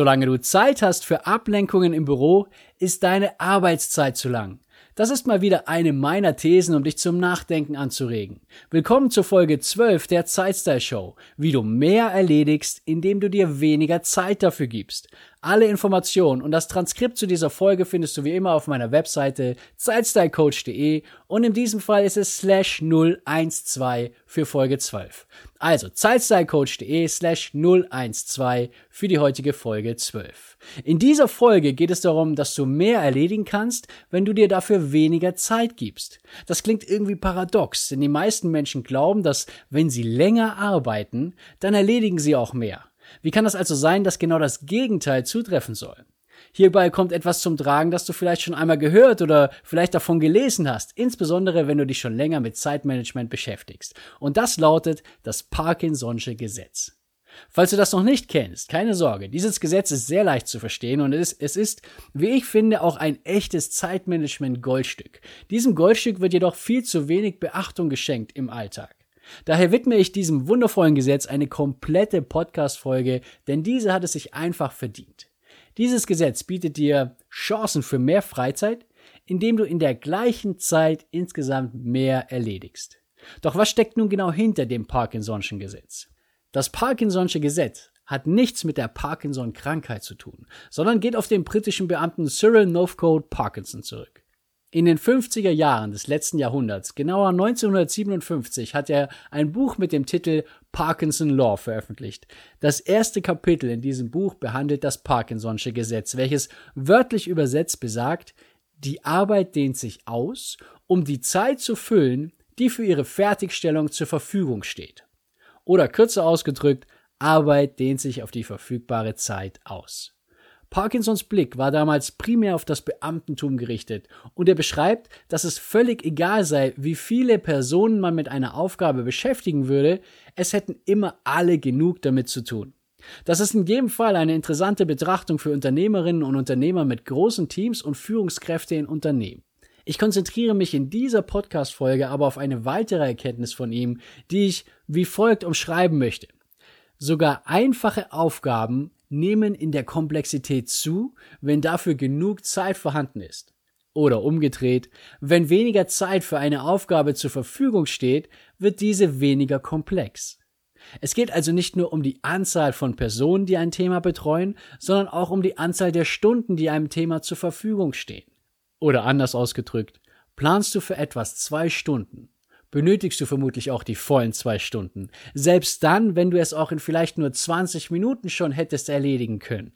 Solange du Zeit hast für Ablenkungen im Büro, ist deine Arbeitszeit zu lang. Das ist mal wieder eine meiner Thesen, um dich zum Nachdenken anzuregen. Willkommen zur Folge 12 der Zeitstyle Show, wie du mehr erledigst, indem du dir weniger Zeit dafür gibst. Alle Informationen und das Transkript zu dieser Folge findest du wie immer auf meiner Webseite zeitstylecoach.de und in diesem Fall ist es slash 012 für Folge 12. Also zeitstylecoach.de slash 012 für die heutige Folge 12. In dieser Folge geht es darum, dass du mehr erledigen kannst, wenn du dir dafür weniger Zeit gibst. Das klingt irgendwie paradox, denn die meisten Menschen glauben, dass wenn sie länger arbeiten, dann erledigen sie auch mehr. Wie kann das also sein, dass genau das Gegenteil zutreffen soll? Hierbei kommt etwas zum Tragen, das du vielleicht schon einmal gehört oder vielleicht davon gelesen hast, insbesondere wenn du dich schon länger mit Zeitmanagement beschäftigst. Und das lautet das Parkinson'sche Gesetz. Falls du das noch nicht kennst, keine Sorge, dieses Gesetz ist sehr leicht zu verstehen und es, es ist, wie ich finde, auch ein echtes Zeitmanagement-Goldstück. Diesem Goldstück wird jedoch viel zu wenig Beachtung geschenkt im Alltag. Daher widme ich diesem wundervollen Gesetz eine komplette Podcast-Folge, denn diese hat es sich einfach verdient. Dieses Gesetz bietet dir Chancen für mehr Freizeit, indem du in der gleichen Zeit insgesamt mehr erledigst. Doch was steckt nun genau hinter dem Parkinson'schen Gesetz? Das Parkinson'sche Gesetz hat nichts mit der Parkinson-Krankheit zu tun, sondern geht auf den britischen Beamten Cyril Northcote Parkinson zurück. In den 50er Jahren des letzten Jahrhunderts, genauer 1957, hat er ein Buch mit dem Titel Parkinson Law veröffentlicht. Das erste Kapitel in diesem Buch behandelt das Parkinson'sche Gesetz, welches wörtlich übersetzt besagt, die Arbeit dehnt sich aus, um die Zeit zu füllen, die für ihre Fertigstellung zur Verfügung steht. Oder kürzer ausgedrückt, Arbeit dehnt sich auf die verfügbare Zeit aus. Parkinsons Blick war damals primär auf das Beamtentum gerichtet und er beschreibt, dass es völlig egal sei, wie viele Personen man mit einer Aufgabe beschäftigen würde, es hätten immer alle genug damit zu tun. Das ist in jedem Fall eine interessante Betrachtung für Unternehmerinnen und Unternehmer mit großen Teams und Führungskräfte in Unternehmen. Ich konzentriere mich in dieser Podcast-Folge aber auf eine weitere Erkenntnis von ihm, die ich wie folgt umschreiben möchte. Sogar einfache Aufgaben nehmen in der Komplexität zu, wenn dafür genug Zeit vorhanden ist. Oder umgedreht, wenn weniger Zeit für eine Aufgabe zur Verfügung steht, wird diese weniger komplex. Es geht also nicht nur um die Anzahl von Personen, die ein Thema betreuen, sondern auch um die Anzahl der Stunden, die einem Thema zur Verfügung stehen. Oder anders ausgedrückt, planst du für etwas zwei Stunden, benötigst du vermutlich auch die vollen zwei Stunden. Selbst dann, wenn du es auch in vielleicht nur 20 Minuten schon hättest erledigen können.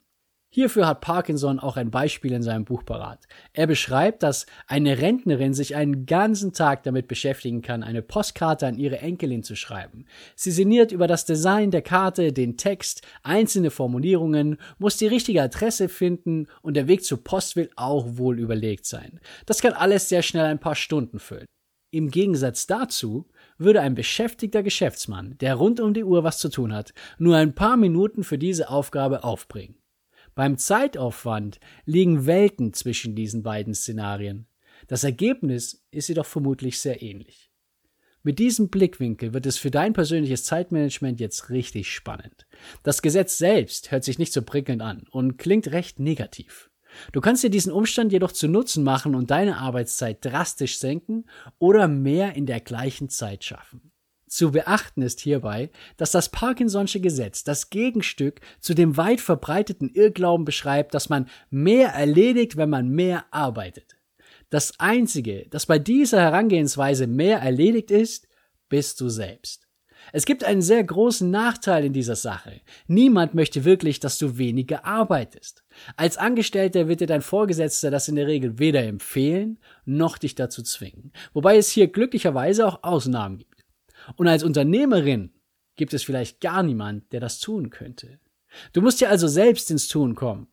Hierfür hat Parkinson auch ein Beispiel in seinem Buch parat. Er beschreibt, dass eine Rentnerin sich einen ganzen Tag damit beschäftigen kann, eine Postkarte an ihre Enkelin zu schreiben. Sie sinniert über das Design der Karte, den Text, einzelne Formulierungen, muss die richtige Adresse finden und der Weg zur Post will auch wohl überlegt sein. Das kann alles sehr schnell ein paar Stunden füllen. Im Gegensatz dazu würde ein beschäftigter Geschäftsmann, der rund um die Uhr was zu tun hat, nur ein paar Minuten für diese Aufgabe aufbringen. Beim Zeitaufwand liegen Welten zwischen diesen beiden Szenarien. Das Ergebnis ist jedoch vermutlich sehr ähnlich. Mit diesem Blickwinkel wird es für dein persönliches Zeitmanagement jetzt richtig spannend. Das Gesetz selbst hört sich nicht so prickelnd an und klingt recht negativ. Du kannst dir diesen Umstand jedoch zu Nutzen machen und deine Arbeitszeit drastisch senken oder mehr in der gleichen Zeit schaffen. Zu beachten ist hierbei, dass das Parkinson'sche Gesetz das Gegenstück zu dem weit verbreiteten Irrglauben beschreibt, dass man mehr erledigt, wenn man mehr arbeitet. Das Einzige, das bei dieser Herangehensweise mehr erledigt ist, bist du selbst. Es gibt einen sehr großen Nachteil in dieser Sache. Niemand möchte wirklich, dass du weniger arbeitest. Als Angestellter wird dir dein Vorgesetzter das in der Regel weder empfehlen, noch dich dazu zwingen. Wobei es hier glücklicherweise auch Ausnahmen gibt. Und als Unternehmerin gibt es vielleicht gar niemand, der das tun könnte. Du musst ja also selbst ins Tun kommen.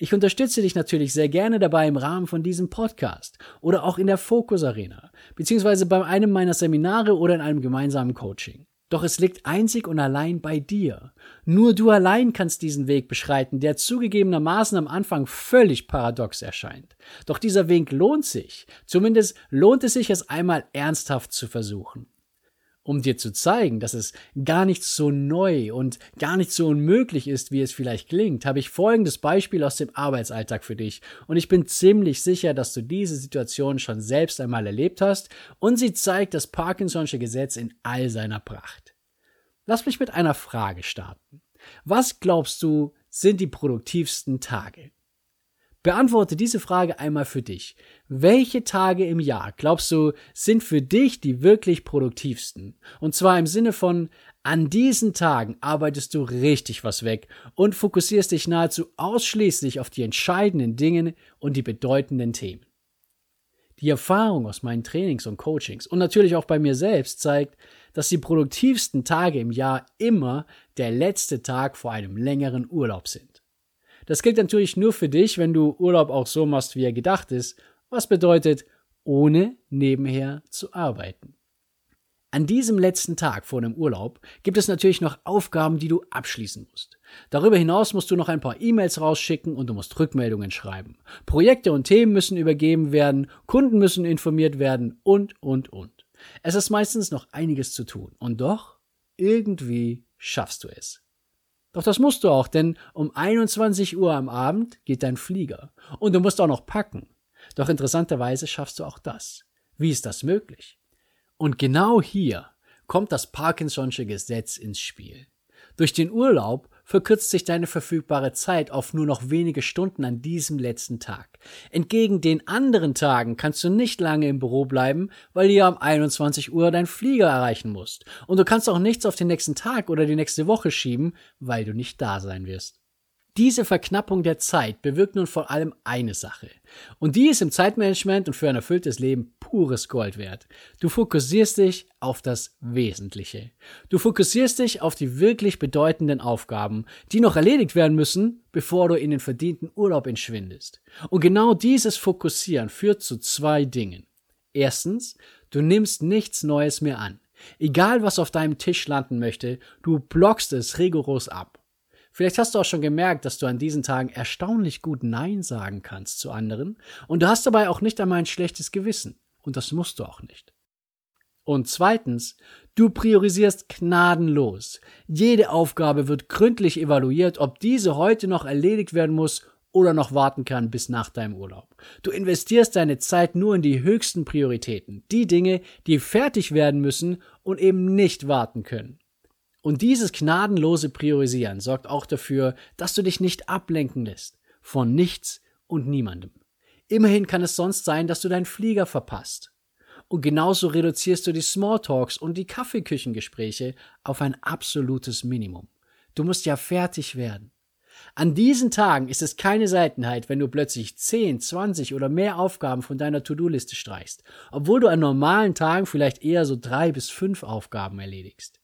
Ich unterstütze dich natürlich sehr gerne dabei im Rahmen von diesem Podcast oder auch in der Focus Arena, beziehungsweise bei einem meiner Seminare oder in einem gemeinsamen Coaching. Doch es liegt einzig und allein bei dir. Nur du allein kannst diesen Weg beschreiten, der zugegebenermaßen am Anfang völlig paradox erscheint. Doch dieser Weg lohnt sich. Zumindest lohnt es sich, es einmal ernsthaft zu versuchen um dir zu zeigen, dass es gar nicht so neu und gar nicht so unmöglich ist, wie es vielleicht klingt, habe ich folgendes Beispiel aus dem Arbeitsalltag für dich und ich bin ziemlich sicher, dass du diese Situation schon selbst einmal erlebt hast und sie zeigt das Parkinson'sche Gesetz in all seiner Pracht. Lass mich mit einer Frage starten. Was glaubst du sind die produktivsten Tage? Beantworte diese Frage einmal für dich. Welche Tage im Jahr, glaubst du, sind für dich die wirklich produktivsten? Und zwar im Sinne von, an diesen Tagen arbeitest du richtig was weg und fokussierst dich nahezu ausschließlich auf die entscheidenden Dinge und die bedeutenden Themen. Die Erfahrung aus meinen Trainings und Coachings und natürlich auch bei mir selbst zeigt, dass die produktivsten Tage im Jahr immer der letzte Tag vor einem längeren Urlaub sind. Das gilt natürlich nur für dich, wenn du Urlaub auch so machst, wie er gedacht ist, was bedeutet, ohne nebenher zu arbeiten. An diesem letzten Tag vor dem Urlaub gibt es natürlich noch Aufgaben, die du abschließen musst. Darüber hinaus musst du noch ein paar E-Mails rausschicken und du musst Rückmeldungen schreiben. Projekte und Themen müssen übergeben werden, Kunden müssen informiert werden und, und, und. Es ist meistens noch einiges zu tun. Und doch, irgendwie schaffst du es. Doch das musst du auch, denn um 21 Uhr am Abend geht dein Flieger. Und du musst auch noch packen. Doch interessanterweise schaffst du auch das. Wie ist das möglich? Und genau hier kommt das Parkinson'sche Gesetz ins Spiel. Durch den Urlaub verkürzt sich deine verfügbare Zeit auf nur noch wenige Stunden an diesem letzten Tag. Entgegen den anderen Tagen kannst du nicht lange im Büro bleiben, weil du ja um 21 Uhr dein Flieger erreichen musst. Und du kannst auch nichts auf den nächsten Tag oder die nächste Woche schieben, weil du nicht da sein wirst. Diese Verknappung der Zeit bewirkt nun vor allem eine Sache. Und die ist im Zeitmanagement und für ein erfülltes Leben pures Gold wert. Du fokussierst dich auf das Wesentliche. Du fokussierst dich auf die wirklich bedeutenden Aufgaben, die noch erledigt werden müssen, bevor du in den verdienten Urlaub entschwindest. Und genau dieses Fokussieren führt zu zwei Dingen. Erstens, du nimmst nichts Neues mehr an. Egal was auf deinem Tisch landen möchte, du blockst es rigoros ab. Vielleicht hast du auch schon gemerkt, dass du an diesen Tagen erstaunlich gut Nein sagen kannst zu anderen und du hast dabei auch nicht einmal ein schlechtes Gewissen. Und das musst du auch nicht. Und zweitens, du priorisierst gnadenlos. Jede Aufgabe wird gründlich evaluiert, ob diese heute noch erledigt werden muss oder noch warten kann bis nach deinem Urlaub. Du investierst deine Zeit nur in die höchsten Prioritäten, die Dinge, die fertig werden müssen und eben nicht warten können. Und dieses gnadenlose Priorisieren sorgt auch dafür, dass du dich nicht ablenken lässt von nichts und niemandem. Immerhin kann es sonst sein, dass du deinen Flieger verpasst. Und genauso reduzierst du die Smalltalks und die Kaffeeküchengespräche auf ein absolutes Minimum. Du musst ja fertig werden. An diesen Tagen ist es keine Seltenheit, wenn du plötzlich 10, 20 oder mehr Aufgaben von deiner To-Do-Liste streichst, obwohl du an normalen Tagen vielleicht eher so drei bis fünf Aufgaben erledigst.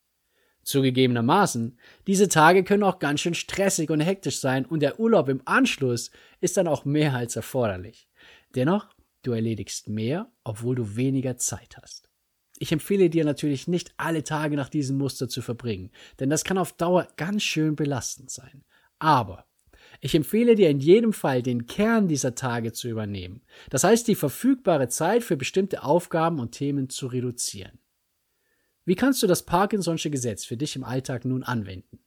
Zugegebenermaßen, diese Tage können auch ganz schön stressig und hektisch sein und der Urlaub im Anschluss ist dann auch mehr als erforderlich. Dennoch, du erledigst mehr, obwohl du weniger Zeit hast. Ich empfehle dir natürlich nicht alle Tage nach diesem Muster zu verbringen, denn das kann auf Dauer ganz schön belastend sein. Aber ich empfehle dir in jedem Fall, den Kern dieser Tage zu übernehmen. Das heißt, die verfügbare Zeit für bestimmte Aufgaben und Themen zu reduzieren. Wie kannst du das Parkinson'sche Gesetz für dich im Alltag nun anwenden?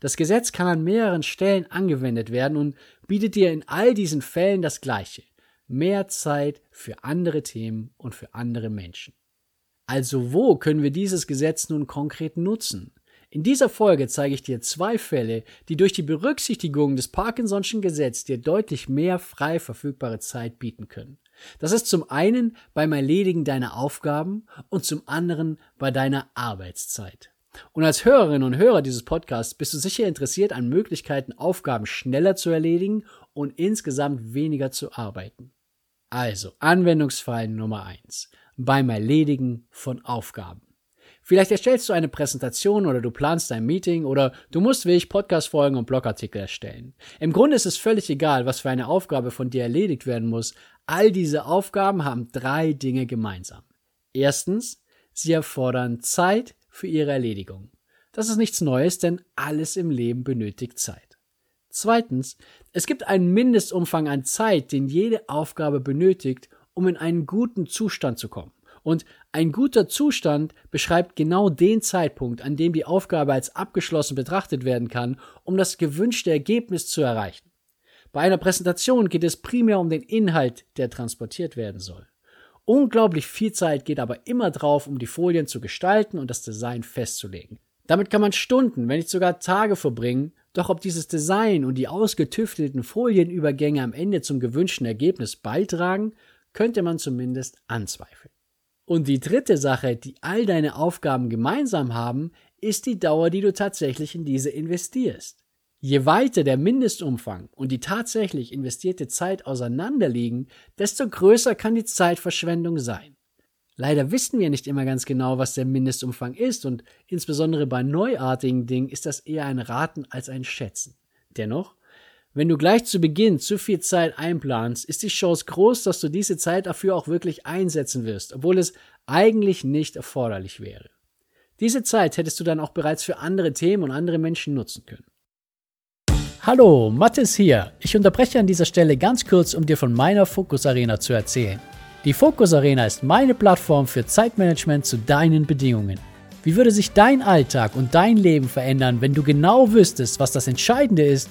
Das Gesetz kann an mehreren Stellen angewendet werden und bietet dir in all diesen Fällen das Gleiche. Mehr Zeit für andere Themen und für andere Menschen. Also wo können wir dieses Gesetz nun konkret nutzen? In dieser Folge zeige ich dir zwei Fälle, die durch die Berücksichtigung des Parkinson'schen Gesetzes dir deutlich mehr frei verfügbare Zeit bieten können. Das ist zum einen beim Erledigen deiner Aufgaben und zum anderen bei deiner Arbeitszeit. Und als Hörerin und Hörer dieses Podcasts bist du sicher interessiert an Möglichkeiten, Aufgaben schneller zu erledigen und insgesamt weniger zu arbeiten. Also, Anwendungsfall Nummer eins: Beim Erledigen von Aufgaben. Vielleicht erstellst du eine Präsentation oder du planst ein Meeting oder du musst wie ich Podcast-Folgen und Blogartikel erstellen. Im Grunde ist es völlig egal, was für eine Aufgabe von dir erledigt werden muss. All diese Aufgaben haben drei Dinge gemeinsam. Erstens, sie erfordern Zeit für ihre Erledigung. Das ist nichts Neues, denn alles im Leben benötigt Zeit. Zweitens, es gibt einen Mindestumfang an Zeit, den jede Aufgabe benötigt, um in einen guten Zustand zu kommen. Und ein guter Zustand beschreibt genau den Zeitpunkt, an dem die Aufgabe als abgeschlossen betrachtet werden kann, um das gewünschte Ergebnis zu erreichen. Bei einer Präsentation geht es primär um den Inhalt, der transportiert werden soll. Unglaublich viel Zeit geht aber immer drauf, um die Folien zu gestalten und das Design festzulegen. Damit kann man Stunden, wenn nicht sogar Tage verbringen, doch ob dieses Design und die ausgetüftelten Folienübergänge am Ende zum gewünschten Ergebnis beitragen, könnte man zumindest anzweifeln. Und die dritte Sache, die all deine Aufgaben gemeinsam haben, ist die Dauer, die du tatsächlich in diese investierst. Je weiter der Mindestumfang und die tatsächlich investierte Zeit auseinanderliegen, desto größer kann die Zeitverschwendung sein. Leider wissen wir nicht immer ganz genau, was der Mindestumfang ist und insbesondere bei neuartigen Dingen ist das eher ein Raten als ein Schätzen. Dennoch, wenn du gleich zu Beginn zu viel Zeit einplanst, ist die Chance groß, dass du diese Zeit dafür auch wirklich einsetzen wirst, obwohl es eigentlich nicht erforderlich wäre. Diese Zeit hättest du dann auch bereits für andere Themen und andere Menschen nutzen können. Hallo, Mathis hier. Ich unterbreche an dieser Stelle ganz kurz, um dir von meiner Focus Arena zu erzählen. Die Focus Arena ist meine Plattform für Zeitmanagement zu deinen Bedingungen. Wie würde sich dein Alltag und dein Leben verändern, wenn du genau wüsstest, was das Entscheidende ist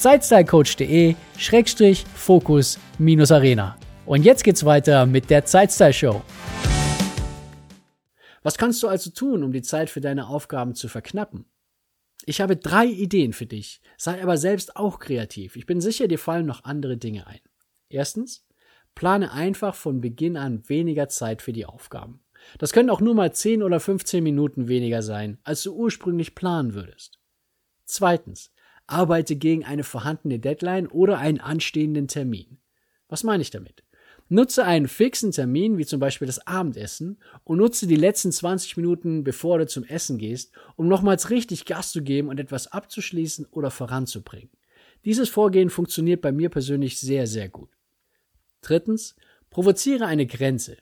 zeitstylecoach.de-fokus-arena. Und jetzt geht's weiter mit der Zeitstyle Show. Was kannst du also tun, um die Zeit für deine Aufgaben zu verknappen? Ich habe drei Ideen für dich. Sei aber selbst auch kreativ. Ich bin sicher, dir fallen noch andere Dinge ein. Erstens, plane einfach von Beginn an weniger Zeit für die Aufgaben. Das können auch nur mal 10 oder 15 Minuten weniger sein, als du ursprünglich planen würdest. Zweitens, arbeite gegen eine vorhandene Deadline oder einen anstehenden Termin. Was meine ich damit? Nutze einen fixen Termin, wie zum Beispiel das Abendessen, und nutze die letzten 20 Minuten, bevor du zum Essen gehst, um nochmals richtig Gas zu geben und etwas abzuschließen oder voranzubringen. Dieses Vorgehen funktioniert bei mir persönlich sehr, sehr gut. Drittens, provoziere eine Grenze.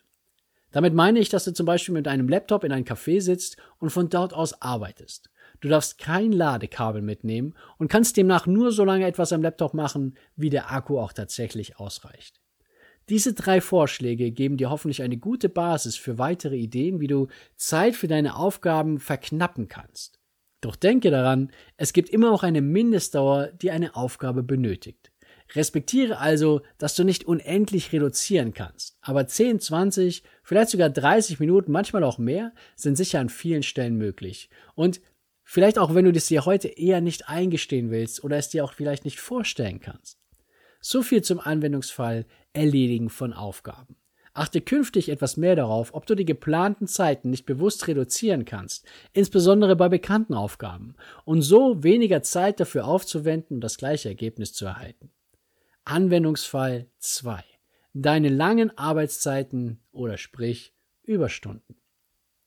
Damit meine ich, dass du zum Beispiel mit einem Laptop in ein Café sitzt und von dort aus arbeitest. Du darfst kein Ladekabel mitnehmen und kannst demnach nur so lange etwas am Laptop machen, wie der Akku auch tatsächlich ausreicht. Diese drei Vorschläge geben dir hoffentlich eine gute Basis für weitere Ideen, wie du Zeit für deine Aufgaben verknappen kannst. Doch denke daran, es gibt immer auch eine Mindestdauer, die eine Aufgabe benötigt. Respektiere also, dass du nicht unendlich reduzieren kannst, aber 10, 20, vielleicht sogar 30 Minuten, manchmal auch mehr, sind sicher an vielen Stellen möglich. Und Vielleicht auch, wenn du das dir heute eher nicht eingestehen willst oder es dir auch vielleicht nicht vorstellen kannst. So viel zum Anwendungsfall Erledigen von Aufgaben. Achte künftig etwas mehr darauf, ob du die geplanten Zeiten nicht bewusst reduzieren kannst, insbesondere bei bekannten Aufgaben, und so weniger Zeit dafür aufzuwenden und das gleiche Ergebnis zu erhalten. Anwendungsfall 2. Deine langen Arbeitszeiten oder sprich Überstunden.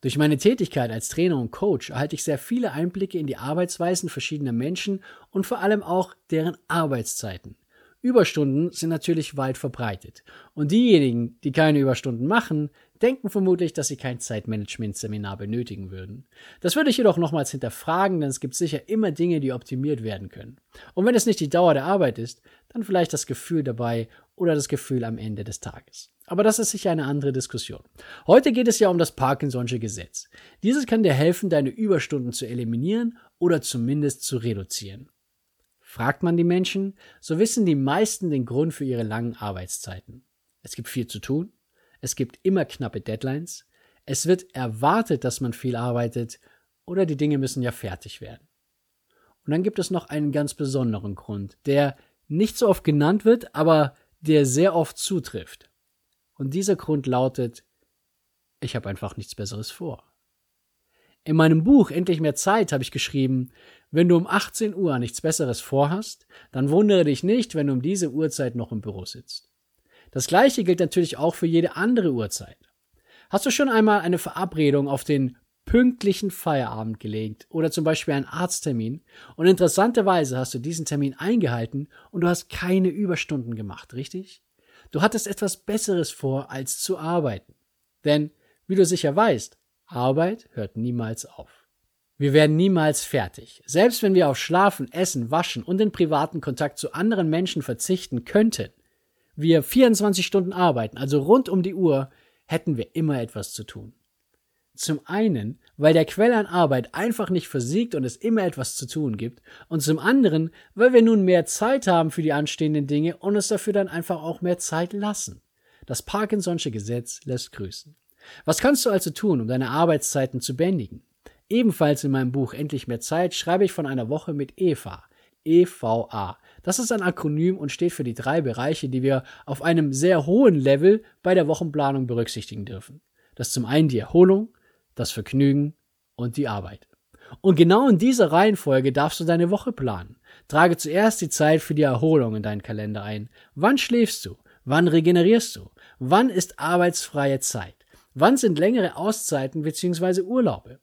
Durch meine Tätigkeit als Trainer und Coach erhalte ich sehr viele Einblicke in die Arbeitsweisen verschiedener Menschen und vor allem auch deren Arbeitszeiten. Überstunden sind natürlich weit verbreitet. Und diejenigen, die keine Überstunden machen, denken vermutlich, dass sie kein Zeitmanagement-Seminar benötigen würden. Das würde ich jedoch nochmals hinterfragen, denn es gibt sicher immer Dinge, die optimiert werden können. Und wenn es nicht die Dauer der Arbeit ist, dann vielleicht das Gefühl dabei oder das Gefühl am Ende des Tages. Aber das ist sicher eine andere Diskussion. Heute geht es ja um das Parkinson'sche Gesetz. Dieses kann dir helfen, deine Überstunden zu eliminieren oder zumindest zu reduzieren. Fragt man die Menschen, so wissen die meisten den Grund für ihre langen Arbeitszeiten. Es gibt viel zu tun, es gibt immer knappe Deadlines, es wird erwartet, dass man viel arbeitet oder die Dinge müssen ja fertig werden. Und dann gibt es noch einen ganz besonderen Grund, der nicht so oft genannt wird, aber der sehr oft zutrifft. Und dieser Grund lautet, ich habe einfach nichts Besseres vor. In meinem Buch Endlich mehr Zeit habe ich geschrieben, wenn du um 18 Uhr nichts Besseres vorhast, dann wundere dich nicht, wenn du um diese Uhrzeit noch im Büro sitzt. Das gleiche gilt natürlich auch für jede andere Uhrzeit. Hast du schon einmal eine Verabredung auf den pünktlichen Feierabend gelegt oder zum Beispiel einen Arzttermin und interessanterweise hast du diesen Termin eingehalten und du hast keine Überstunden gemacht, richtig? Du hattest etwas Besseres vor, als zu arbeiten. Denn, wie du sicher weißt, Arbeit hört niemals auf. Wir werden niemals fertig. Selbst wenn wir auf Schlafen, Essen, Waschen und den privaten Kontakt zu anderen Menschen verzichten könnten, wir 24 Stunden arbeiten, also rund um die Uhr, hätten wir immer etwas zu tun. Zum einen, weil der Quell an Arbeit einfach nicht versiegt und es immer etwas zu tun gibt, und zum anderen, weil wir nun mehr Zeit haben für die anstehenden Dinge und es dafür dann einfach auch mehr Zeit lassen. Das Parkinson'sche Gesetz lässt grüßen. Was kannst du also tun, um deine Arbeitszeiten zu bändigen? Ebenfalls in meinem Buch Endlich mehr Zeit schreibe ich von einer Woche mit EVA. EVA. Das ist ein Akronym und steht für die drei Bereiche, die wir auf einem sehr hohen Level bei der Wochenplanung berücksichtigen dürfen. Das ist zum einen die Erholung, das Vergnügen und die Arbeit. Und genau in dieser Reihenfolge darfst du deine Woche planen. Trage zuerst die Zeit für die Erholung in deinen Kalender ein. Wann schläfst du? Wann regenerierst du? Wann ist arbeitsfreie Zeit? Wann sind längere Auszeiten bzw. Urlaube?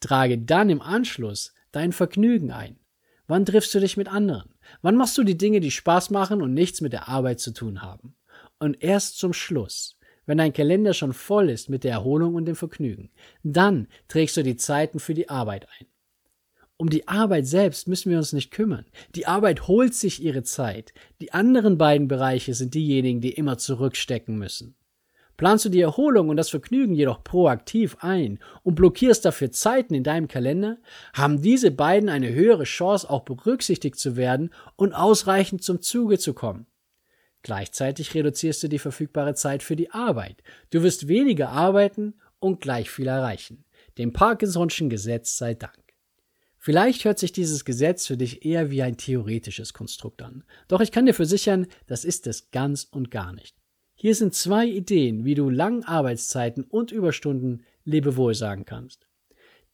Trage dann im Anschluss dein Vergnügen ein. Wann triffst du dich mit anderen? Wann machst du die Dinge, die Spaß machen und nichts mit der Arbeit zu tun haben? Und erst zum Schluss wenn dein Kalender schon voll ist mit der Erholung und dem Vergnügen, dann trägst du die Zeiten für die Arbeit ein. Um die Arbeit selbst müssen wir uns nicht kümmern. Die Arbeit holt sich ihre Zeit. Die anderen beiden Bereiche sind diejenigen, die immer zurückstecken müssen. Planst du die Erholung und das Vergnügen jedoch proaktiv ein und blockierst dafür Zeiten in deinem Kalender, haben diese beiden eine höhere Chance, auch berücksichtigt zu werden und ausreichend zum Zuge zu kommen. Gleichzeitig reduzierst du die verfügbare Zeit für die Arbeit. Du wirst weniger arbeiten und gleich viel erreichen. Dem Parkinson'schen Gesetz sei Dank. Vielleicht hört sich dieses Gesetz für dich eher wie ein theoretisches Konstrukt an. Doch ich kann dir versichern, das ist es ganz und gar nicht. Hier sind zwei Ideen, wie du langen Arbeitszeiten und Überstunden Lebewohl sagen kannst.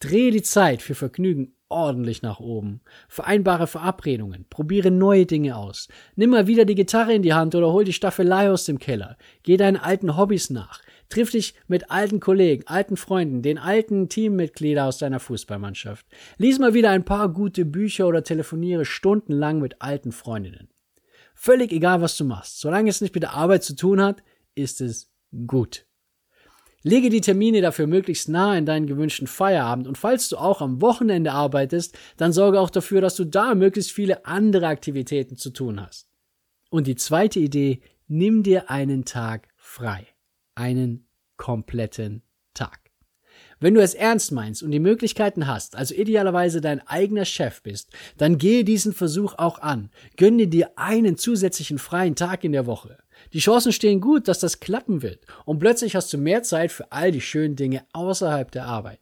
Drehe die Zeit für Vergnügen ordentlich nach oben. Vereinbare Verabredungen. Probiere neue Dinge aus. Nimm mal wieder die Gitarre in die Hand oder hol die Staffelei aus dem Keller. Geh deinen alten Hobbys nach. Triff dich mit alten Kollegen, alten Freunden, den alten Teammitgliedern aus deiner Fußballmannschaft. Lies mal wieder ein paar gute Bücher oder telefoniere stundenlang mit alten Freundinnen. Völlig egal, was du machst. Solange es nicht mit der Arbeit zu tun hat, ist es gut. Lege die Termine dafür möglichst nah in deinen gewünschten Feierabend und falls du auch am Wochenende arbeitest, dann sorge auch dafür, dass du da möglichst viele andere Aktivitäten zu tun hast. Und die zweite Idee, nimm dir einen Tag frei. Einen kompletten Tag. Wenn du es ernst meinst und die Möglichkeiten hast, also idealerweise dein eigener Chef bist, dann gehe diesen Versuch auch an. Gönne dir einen zusätzlichen freien Tag in der Woche. Die Chancen stehen gut, dass das klappen wird und plötzlich hast du mehr Zeit für all die schönen Dinge außerhalb der Arbeit.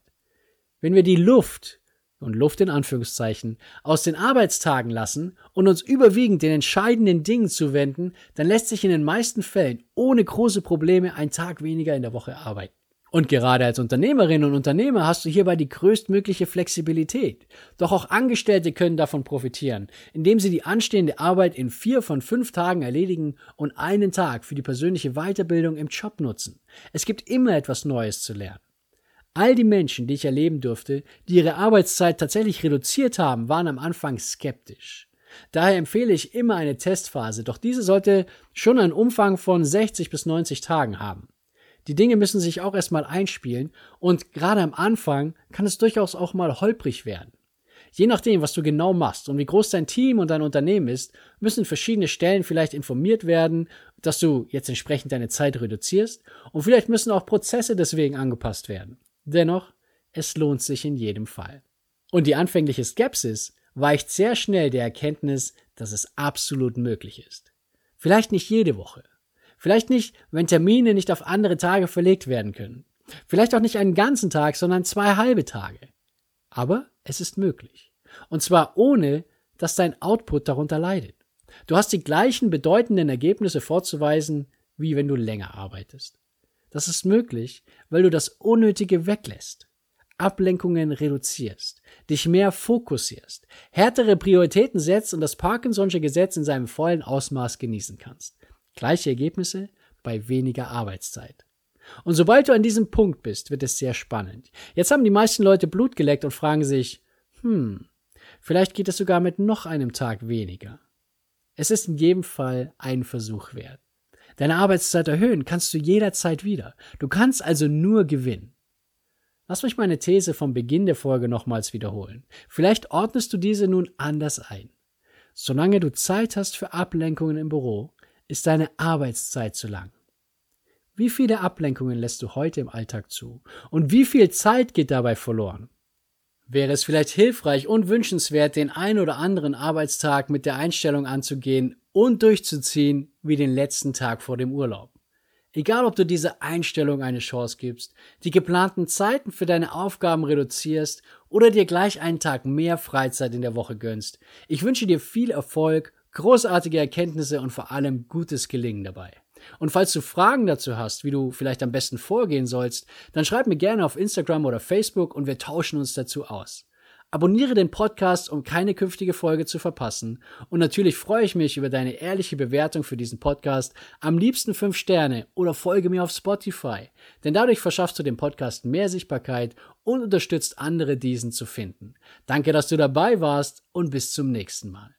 Wenn wir die Luft und Luft in Anführungszeichen aus den Arbeitstagen lassen und uns überwiegend den entscheidenden Dingen zuwenden, dann lässt sich in den meisten Fällen ohne große Probleme ein Tag weniger in der Woche arbeiten. Und gerade als Unternehmerin und Unternehmer hast du hierbei die größtmögliche Flexibilität. Doch auch Angestellte können davon profitieren, indem sie die anstehende Arbeit in vier von fünf Tagen erledigen und einen Tag für die persönliche Weiterbildung im Job nutzen. Es gibt immer etwas Neues zu lernen. All die Menschen, die ich erleben durfte, die ihre Arbeitszeit tatsächlich reduziert haben, waren am Anfang skeptisch. Daher empfehle ich immer eine Testphase, doch diese sollte schon einen Umfang von 60 bis 90 Tagen haben. Die Dinge müssen sich auch erstmal einspielen und gerade am Anfang kann es durchaus auch mal holprig werden. Je nachdem, was du genau machst und wie groß dein Team und dein Unternehmen ist, müssen verschiedene Stellen vielleicht informiert werden, dass du jetzt entsprechend deine Zeit reduzierst und vielleicht müssen auch Prozesse deswegen angepasst werden. Dennoch, es lohnt sich in jedem Fall. Und die anfängliche Skepsis weicht sehr schnell der Erkenntnis, dass es absolut möglich ist. Vielleicht nicht jede Woche, Vielleicht nicht, wenn Termine nicht auf andere Tage verlegt werden können. Vielleicht auch nicht einen ganzen Tag, sondern zwei halbe Tage. Aber es ist möglich. Und zwar ohne, dass dein Output darunter leidet. Du hast die gleichen bedeutenden Ergebnisse vorzuweisen, wie wenn du länger arbeitest. Das ist möglich, weil du das Unnötige weglässt, Ablenkungen reduzierst, dich mehr fokussierst, härtere Prioritäten setzt und das Parkinson'sche Gesetz in seinem vollen Ausmaß genießen kannst. Gleiche Ergebnisse bei weniger Arbeitszeit. Und sobald du an diesem Punkt bist, wird es sehr spannend. Jetzt haben die meisten Leute Blut geleckt und fragen sich, hm, vielleicht geht es sogar mit noch einem Tag weniger. Es ist in jedem Fall ein Versuch wert. Deine Arbeitszeit erhöhen kannst du jederzeit wieder. Du kannst also nur gewinnen. Lass mich meine These vom Beginn der Folge nochmals wiederholen. Vielleicht ordnest du diese nun anders ein. Solange du Zeit hast für Ablenkungen im Büro, ist deine Arbeitszeit zu lang. Wie viele Ablenkungen lässt du heute im Alltag zu? Und wie viel Zeit geht dabei verloren? Wäre es vielleicht hilfreich und wünschenswert, den ein oder anderen Arbeitstag mit der Einstellung anzugehen, und durchzuziehen wie den letzten Tag vor dem Urlaub. Egal, ob du dieser Einstellung eine Chance gibst, die geplanten Zeiten für deine Aufgaben reduzierst oder dir gleich einen Tag mehr Freizeit in der Woche gönnst. Ich wünsche dir viel Erfolg, großartige Erkenntnisse und vor allem gutes Gelingen dabei. Und falls du Fragen dazu hast, wie du vielleicht am besten vorgehen sollst, dann schreib mir gerne auf Instagram oder Facebook und wir tauschen uns dazu aus. Abonniere den Podcast, um keine künftige Folge zu verpassen. Und natürlich freue ich mich über deine ehrliche Bewertung für diesen Podcast. Am liebsten fünf Sterne oder folge mir auf Spotify. Denn dadurch verschaffst du dem Podcast mehr Sichtbarkeit und unterstützt andere, diesen zu finden. Danke, dass du dabei warst und bis zum nächsten Mal.